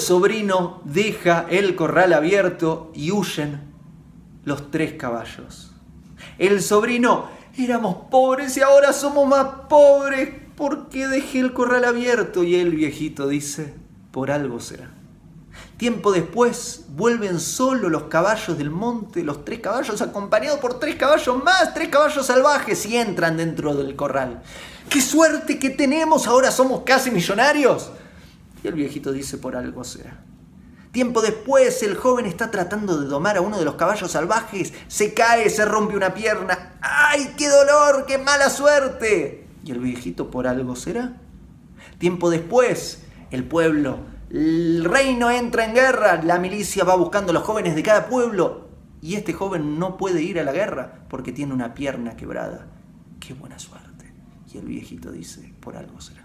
sobrino deja el corral abierto y huyen los tres caballos. El sobrino, éramos pobres y ahora somos más pobres porque dejé el corral abierto. Y el viejito dice, por algo será. Tiempo después vuelven solo los caballos del monte, los tres caballos acompañados por tres caballos más, tres caballos salvajes y entran dentro del corral. ¡Qué suerte que tenemos! Ahora somos casi millonarios. Y el viejito dice, por algo será. Tiempo después, el joven está tratando de domar a uno de los caballos salvajes, se cae, se rompe una pierna. ¡Ay, qué dolor, qué mala suerte! Y el viejito, por algo será. Tiempo después, el pueblo el reino entra en guerra, la milicia va buscando a los jóvenes de cada pueblo y este joven no puede ir a la guerra porque tiene una pierna quebrada. Qué buena suerte. Y el viejito dice, por algo será.